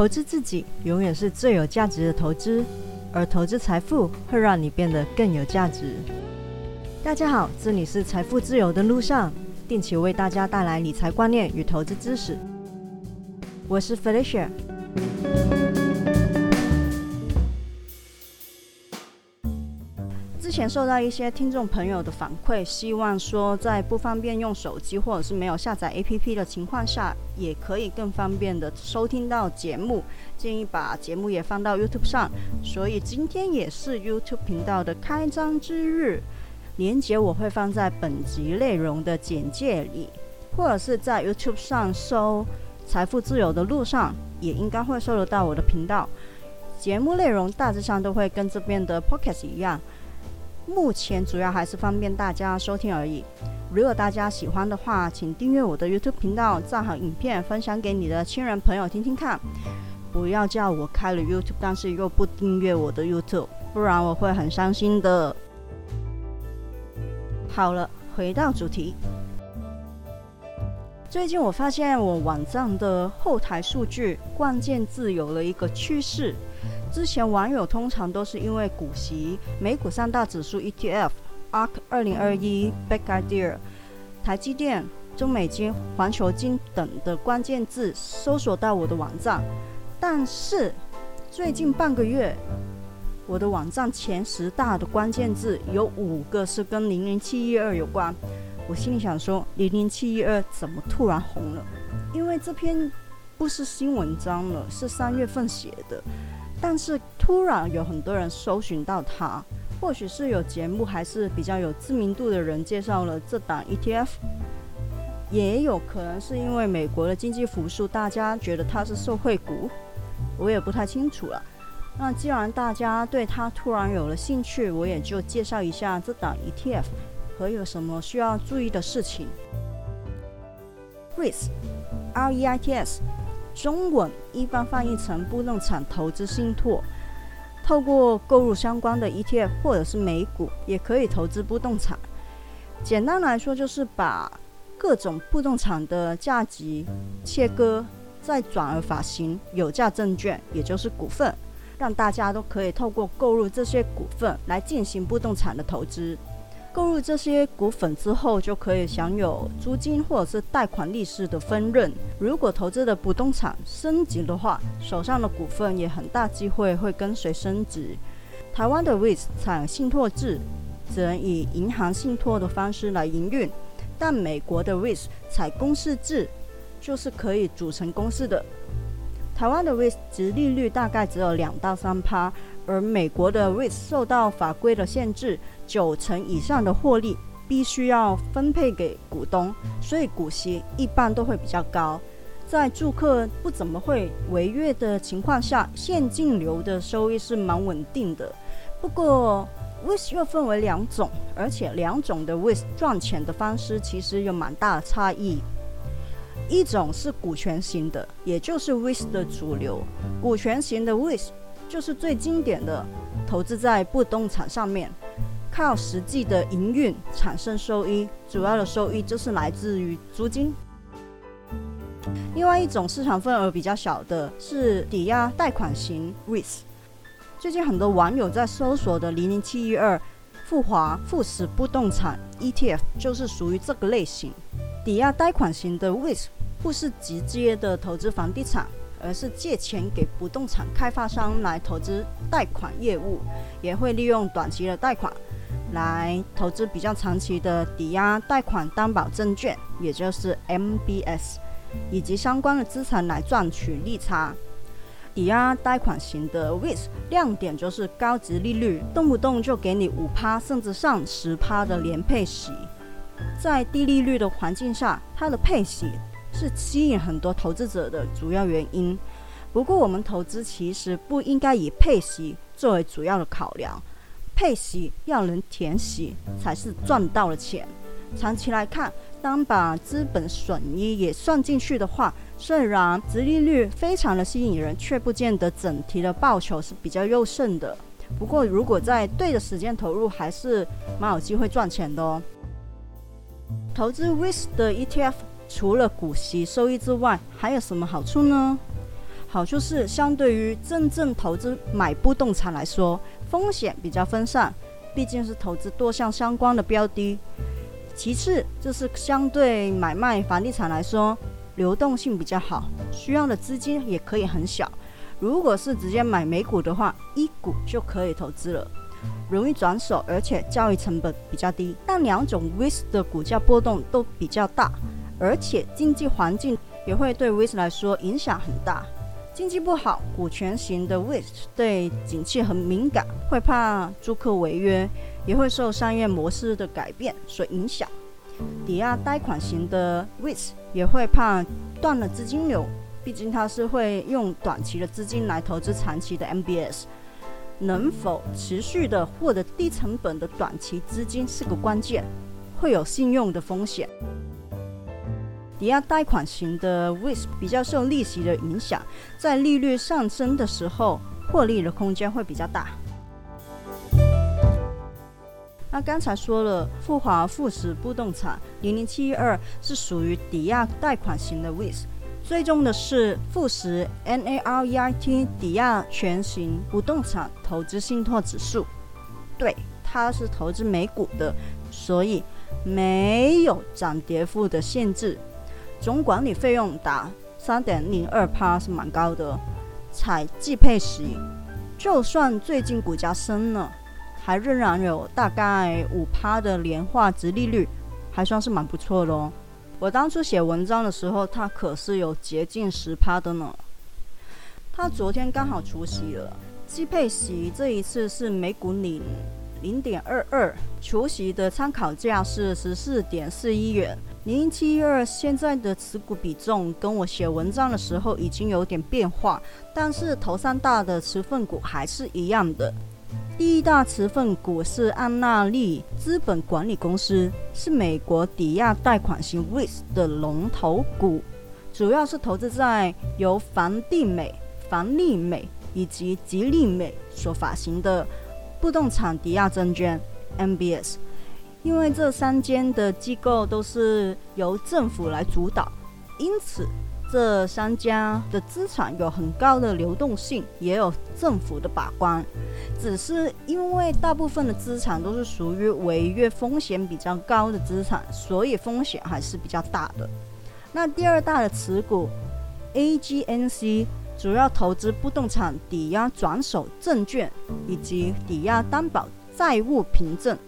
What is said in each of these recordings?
投资自己永远是最有价值的投资，而投资财富会让你变得更有价值。大家好，这里是财富自由的路上，定期为大家带来理财观念与投资知识。我是 Felicia。之前受到一些听众朋友的反馈，希望说在不方便用手机或者是没有下载 APP 的情况下，也可以更方便的收听到节目，建议把节目也放到 YouTube 上。所以今天也是 YouTube 频道的开张之日，连接我会放在本集内容的简介里，或者是在 YouTube 上搜“财富自由的路上”，也应该会搜得到我的频道。节目内容大致上都会跟这边的 Podcast 一样。目前主要还是方便大家收听而已。如果大家喜欢的话，请订阅我的 YouTube 频道，赞好影片，分享给你的亲人朋友听听看。不要叫我开了 YouTube，但是又不订阅我的 YouTube，不然我会很伤心的。好了，回到主题。最近我发现我网站的后台数据关键字有了一个趋势。之前网友通常都是因为股息、美股三大指数 ETF、ARK 二零二一、Big Idea、台积电、中美金、环球金等的关键字搜索到我的网站，但是最近半个月，我的网站前十大的关键字有五个是跟零零七一二有关。我心里想说，零零七一二怎么突然红了？因为这篇不是新文章了，是三月份写的。但是突然有很多人搜寻到它，或许是有节目，还是比较有知名度的人介绍了这档 ETF，也有可能是因为美国的经济复苏，大家觉得它是受惠股，我也不太清楚了。那既然大家对它突然有了兴趣，我也就介绍一下这档 ETF 和有什么需要注意的事情。REITs，R-E-I-T-S。中文一般翻译成不动产投资信托，透过购入相关的 ETF 或者是美股，也可以投资不动产。简单来说，就是把各种不动产的价值切割，再转而发行有价证券，也就是股份，让大家都可以透过购入这些股份来进行不动产的投资。购入这些股份之后，就可以享有租金或者是贷款利息的分润。如果投资的不动产升级的话，手上的股份也很大机会会跟随升值。台湾的 REIT 采信托制，只能以银行信托的方式来营运；但美国的 REIT 采公司制，就是可以组成公司的。台湾的 REIT 值利率大概只有两到三趴。而美国的 REIT 受到法规的限制，九成以上的获利必须要分配给股东，所以股息一般都会比较高。在住客不怎么会违约的情况下，现金流的收益是蛮稳定的。不过 REIT 又分为两种，而且两种的 REIT 赚钱的方式其实有蛮大的差异。一种是股权型的，也就是 REIT 的主流。股权型的 REIT 就是最经典的投资在不动产上面，靠实际的营运产生收益，主要的收益就是来自于租金。另外一种市场份额比较小的是抵押贷款型 REIT，最近很多网友在搜索的零零七一二富华富时不动产 ETF 就是属于这个类型。抵押贷款型的 REIT 不是直接的投资房地产。而是借钱给不动产开发商来投资贷款业务，也会利用短期的贷款来投资比较长期的抵押贷款担保证券，也就是 MBS，以及相关的资产来赚取利差。抵押贷款型的 w i s 亮点就是高值利率，动不动就给你五趴甚至上十趴的连配息，在低利率的环境下，它的配息。是吸引很多投资者的主要原因。不过，我们投资其实不应该以配息作为主要的考量，配息要能填息才是赚到了钱。长期来看，当把资本损益也算进去的话，虽然殖利率非常的吸引人，却不见得整体的报酬是比较优胜的。不过，如果在对的时间投入，还是蛮有机会赚钱的哦。投资 w i s 的 ETF。除了股息收益之外，还有什么好处呢？好处是相对于真正投资买不动产来说，风险比较分散，毕竟是投资多项相关的标的。其次，就是相对买卖房地产来说，流动性比较好，需要的资金也可以很小。如果是直接买美股的话，一股就可以投资了。容易转手，而且交易成本比较低。但两种 REITs 的股价波动都比较大，而且经济环境也会对 REITs 来说影响很大。经济不好，股权型的 REITs 对景气很敏感，会怕租客违约，也会受商业模式的改变所影响。抵押贷款型的 REITs 也会怕断了资金流，毕竟它是会用短期的资金来投资长期的 MBS。能否持续的获得低成本的短期资金是个关键，会有信用的风险。抵押贷款型的 risk 比较受利息的影响，在利率上升的时候，获利的空间会比较大。那刚才说了，富华富时不动产零零七一二是属于抵押贷款型的 REITs。追踪的是富时 NAREIT 抵押全型不动产投资信托指数，对，它是投资美股的，所以没有涨跌幅的限制，总管理费用达三点零二趴是蛮高的，采季配息，就算最近股价升了，还仍然有大概五趴的年化值利率，还算是蛮不错的哦。我当初写文章的时候，它可是有接近十趴的呢。它昨天刚好除息了，季配息这一次是每股领零点二二，除息的参考价是十四点四一元。零七一二现在的持股比重跟我写文章的时候已经有点变化，但是头三大的持份股还是一样的。第一大持份股是安纳利资本管理公司，是美国抵押贷款型 REITs 的龙头股，主要是投资在由房地美、房利美以及吉利美所发行的不动产抵押证券 MBS。因为这三间的机构都是由政府来主导，因此。这三家的资产有很高的流动性，也有政府的把关。只是因为大部分的资产都是属于违约风险比较高的资产，所以风险还是比较大的。那第二大的持股 AGNC 主要投资不动产抵押转手证券以及抵押担保债务凭证。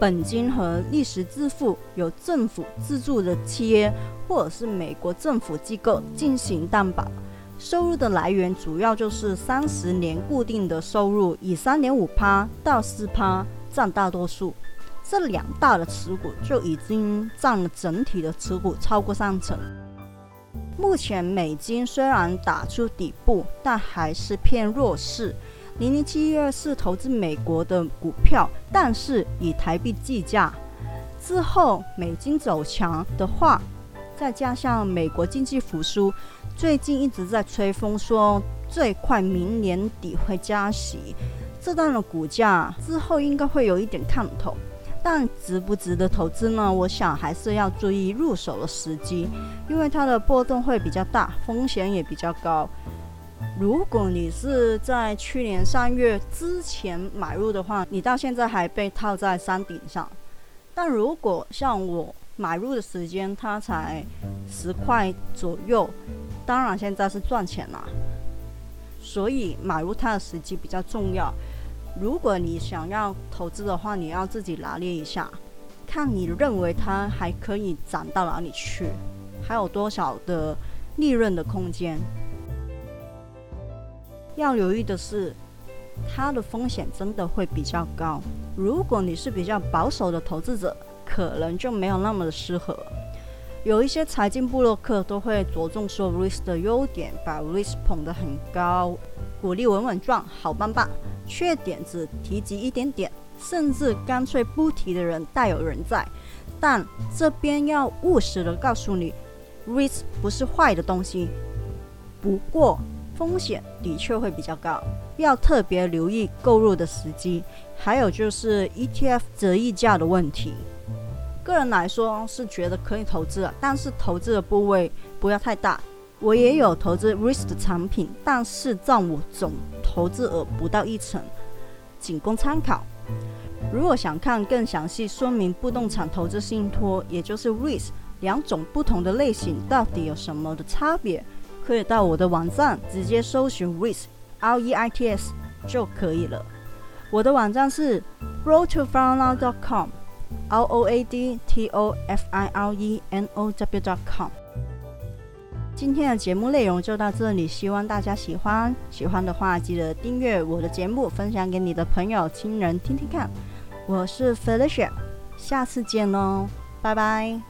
本金和历史支付由政府资助的企业或者是美国政府机构进行担保，收入的来源主要就是三十年固定的收入，以三点五趴到四趴占大多数。这两大的持股就已经占了整体的持股超过三成。目前美金虽然打出底部，但还是偏弱势。零零七一二是投资美国的股票，但是以台币计价。之后美金走强的话，再加上美国经济复苏，最近一直在吹风说最快明年底会加息，这段的股价之后应该会有一点看头。但值不值得投资呢？我想还是要注意入手的时机，因为它的波动会比较大，风险也比较高。如果你是在去年三月之前买入的话，你到现在还被套在山顶上。但如果像我买入的时间，它才十块左右，当然现在是赚钱了。所以买入它的时机比较重要。如果你想要投资的话，你要自己拿捏一下，看你认为它还可以涨到哪里去，还有多少的利润的空间。要留意的是，它的风险真的会比较高。如果你是比较保守的投资者，可能就没有那么的适合。有一些财经部落客都会着重说 risk 的优点，把 risk 捧得很高，鼓励稳稳赚，好棒棒。缺点只提及一点点，甚至干脆不提的人大有人在。但这边要务实的告诉你，risk 不是坏的东西，不过。风险的确会比较高，要特别留意购入的时机，还有就是 ETF 折溢价的问题。个人来说是觉得可以投资，但是投资的部位不要太大，我也有投资 REITs 的产品，但是占我总投资额不到一成，仅供参考。如果想看更详细说明不动产投资信托，也就是 REITs 两种不同的类型到底有什么的差别，可以到我的网站直接搜寻 REITs R E I T S 就可以了。我的网站是 roadtofirenow.com R O A D T O F I R E N O W.com。今天的节目内容就到这里，希望大家喜欢。喜欢的话，记得订阅我的节目，分享给你的朋友、亲人听听看。我是 Felicia，下次见喽，拜拜。